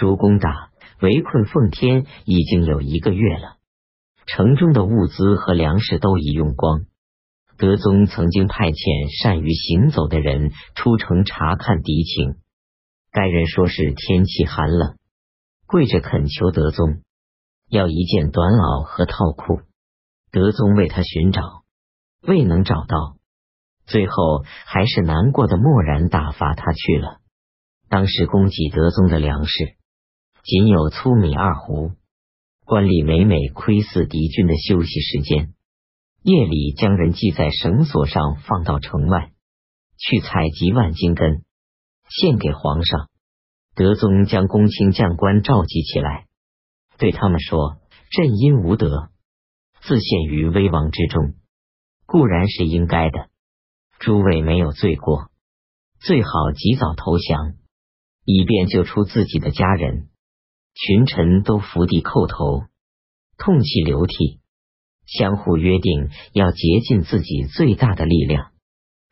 朱攻打围困奉天已经有一个月了，城中的物资和粮食都已用光。德宗曾经派遣善于行走的人出城查看敌情，该人说是天气寒冷，跪着恳求德宗要一件短袄和套裤。德宗为他寻找，未能找到，最后还是难过的默然打发他去了。当时供给德宗的粮食仅有粗米二斛，官吏每每窥伺敌军的休息时间，夜里将人系在绳索上放到城外去采集万金根，献给皇上。德宗将公卿将官召集起来，对他们说：“朕因无德，自陷于危亡之中，固然是应该的。诸位没有罪过，最好及早投降。”以便救出自己的家人，群臣都伏地叩头，痛泣流涕，相互约定要竭尽自己最大的力量。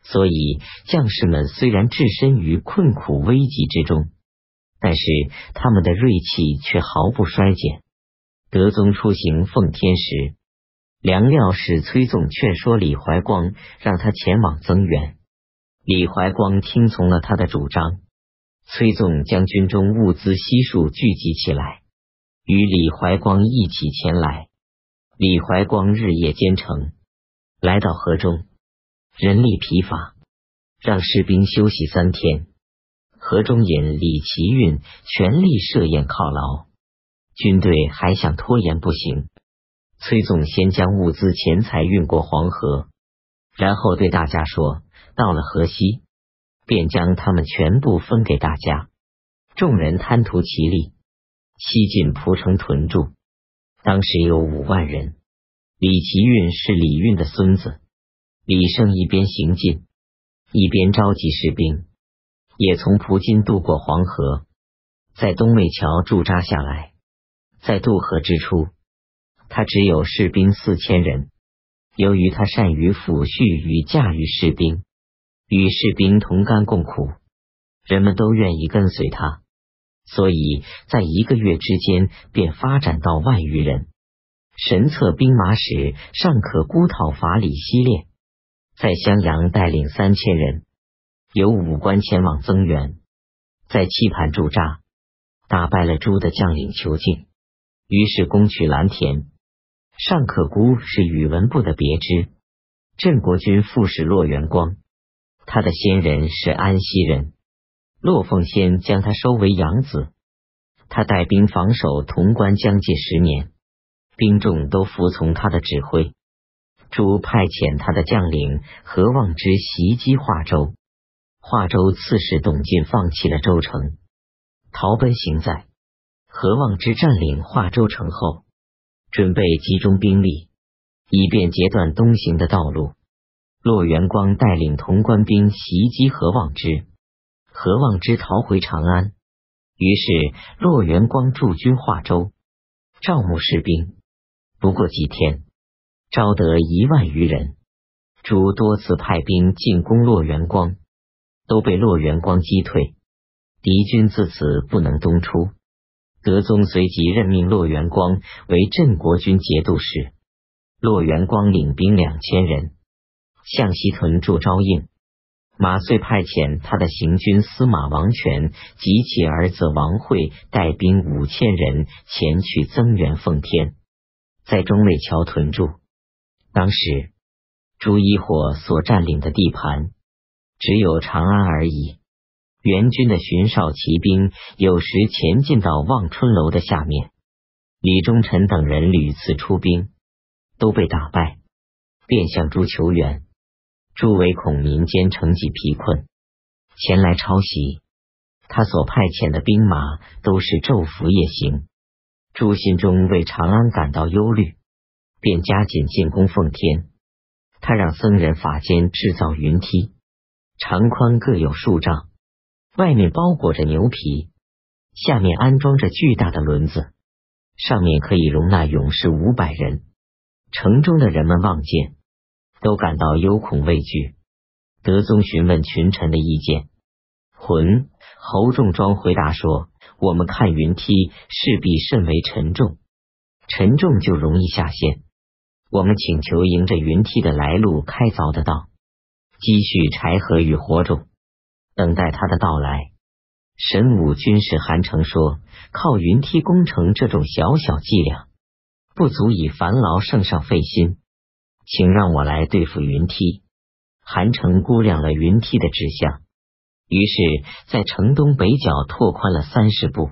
所以将士们虽然置身于困苦危急之中，但是他们的锐气却毫不衰减。德宗出行奉天时，梁料使崔纵劝说李怀光，让他前往增援。李怀光听从了他的主张。崔纵将军中物资悉数聚集起来，与李怀光一起前来。李怀光日夜兼程，来到河中，人力疲乏，让士兵休息三天。河中引李奇运全力设宴犒劳，军队还想拖延不行。崔纵先将物资钱财运过黄河，然后对大家说：“到了河西。”便将他们全部分给大家，众人贪图其利，西进蒲城屯驻。当时有五万人。李奇运是李运的孙子，李胜一边行进，一边召集士兵，也从蒲津渡过黄河，在东魏桥驻扎下来。在渡河之初，他只有士兵四千人。由于他善于抚恤与驾驭士兵。与士兵同甘共苦，人们都愿意跟随他，所以在一个月之间便发展到万余人。神策兵马使尚可孤讨伐李希烈，在襄阳带领三千人，由武官前往增援，在棋盘驻扎，打败了朱的将领裘敬，于是攻取蓝田。尚可孤是宇文部的别支，镇国军副使骆元光。他的先人是安西人，骆凤仙将他收为养子。他带兵防守潼关将近十年，兵众都服从他的指挥。朱派遣他的将领何望之袭击华州，华州刺史董进放弃了州城，逃奔行在。何望之占领华州城后，准备集中兵力，以便截断东行的道路。骆元光带领潼关兵袭击何望之，何望之逃回长安。于是骆元光驻军华州，招募士兵。不过几天，招得一万余人。朱多次派兵进攻骆元光，都被骆元光击退。敌军自此不能东出。德宗随即任命骆元光为镇国军节度使。骆元光领兵两千人。向西屯驻招应，马遂派遣他的行军司马王权及其儿子王惠带兵五千人前去增援奉天，在中卫桥屯驻。当时朱一火所占领的地盘只有长安而已。援军的巡哨骑兵有时前进到望春楼的下面，李忠臣等人屡次出兵，都被打败，便向朱求援。诸唯恐民间承济疲困，前来抄袭。他所派遣的兵马都是昼伏夜行。朱心中为长安感到忧虑，便加紧进攻奉天。他让僧人法间制造云梯，长宽各有数丈，外面包裹着牛皮，下面安装着巨大的轮子，上面可以容纳勇士五百人。城中的人们望见。都感到忧恐畏惧。德宗询问群臣的意见，浑侯仲庄回答说：“我们看云梯势必甚为沉重，沉重就容易下陷。我们请求迎着云梯的来路开凿的道，积蓄柴禾与火种，等待他的到来。神武军士韩城说：“靠云梯工程这种小小伎俩，不足以烦劳圣上费心，请让我来对付云梯。”韩城估量了云梯的指向，于是，在城东北角拓宽了三十步，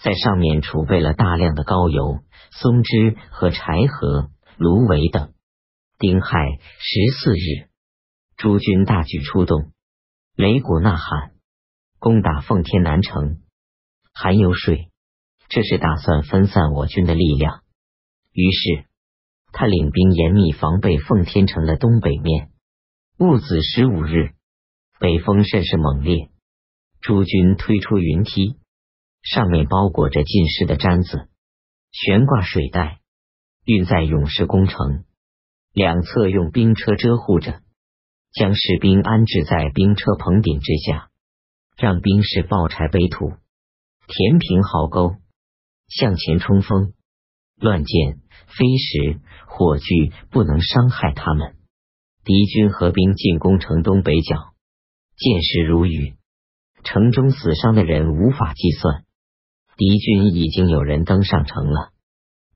在上面储备了大量的高油、松枝和柴禾。芦苇等。丁亥十四日，诸军大举出动，擂鼓呐喊，攻打奉天南城。韩游说，这是打算分散我军的力量。于是，他领兵严密防备奉天城的东北面。戊子十五日，北风甚是猛烈，诸军推出云梯，上面包裹着浸湿的毡子，悬挂水带。运载勇士攻城，两侧用兵车遮护着，将士兵安置在兵车棚顶之下，让兵士抱柴背土，填平壕沟，向前冲锋。乱箭、飞石、火炬不能伤害他们。敌军合兵进攻城东北角，箭矢如雨，城中死伤的人无法计算。敌军已经有人登上城了。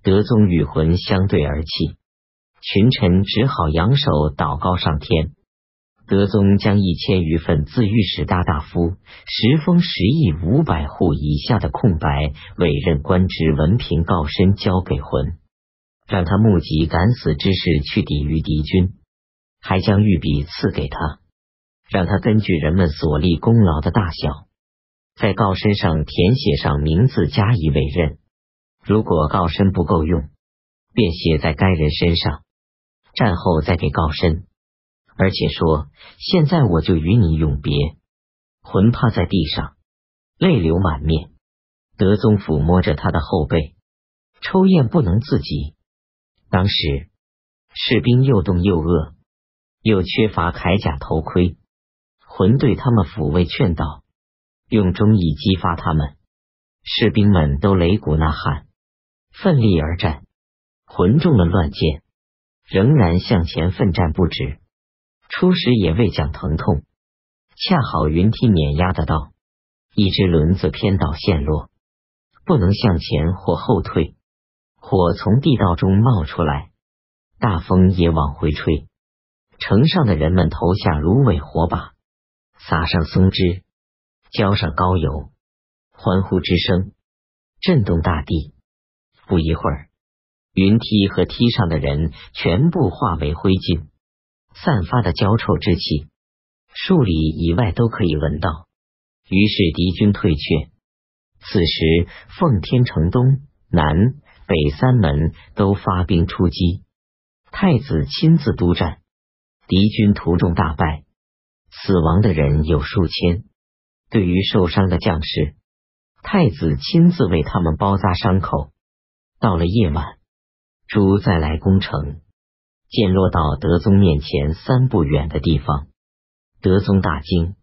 德宗与魂相对而泣，群臣只好扬手祷告上天。德宗将一千余份自御史大大夫、十封十亿五百户以下的空白委任官职文凭告身交给魂，让他募集敢死之士去抵御敌军，还将御笔赐给他，让他根据人们所立功劳的大小，在告身上填写上名字加以委任。如果告身不够用，便写在该人身上，战后再给告身。而且说，现在我就与你永别。魂趴在地上，泪流满面。德宗抚摸着他的后背，抽咽不能自己。当时士兵又冻又饿，又缺乏铠甲头盔，魂对他们抚慰劝导，用忠义激发他们。士兵们都擂鼓呐喊。奋力而战，魂中了乱箭，仍然向前奋战不止。初时也未讲疼痛，恰好云梯碾压的道，一只轮子偏倒陷落，不能向前或后退。火从地道中冒出来，大风也往回吹。城上的人们投下芦苇火把，撒上松枝，浇上高油，欢呼之声震动大地。不一会儿，云梯和梯上的人全部化为灰烬，散发的焦臭之气，数里以外都可以闻到。于是敌军退却。此时，奉天城东南北三门都发兵出击，太子亲自督战，敌军途中大败，死亡的人有数千。对于受伤的将士，太子亲自为他们包扎伤口。到了夜晚，朱再来攻城，箭落到德宗面前三步远的地方，德宗大惊，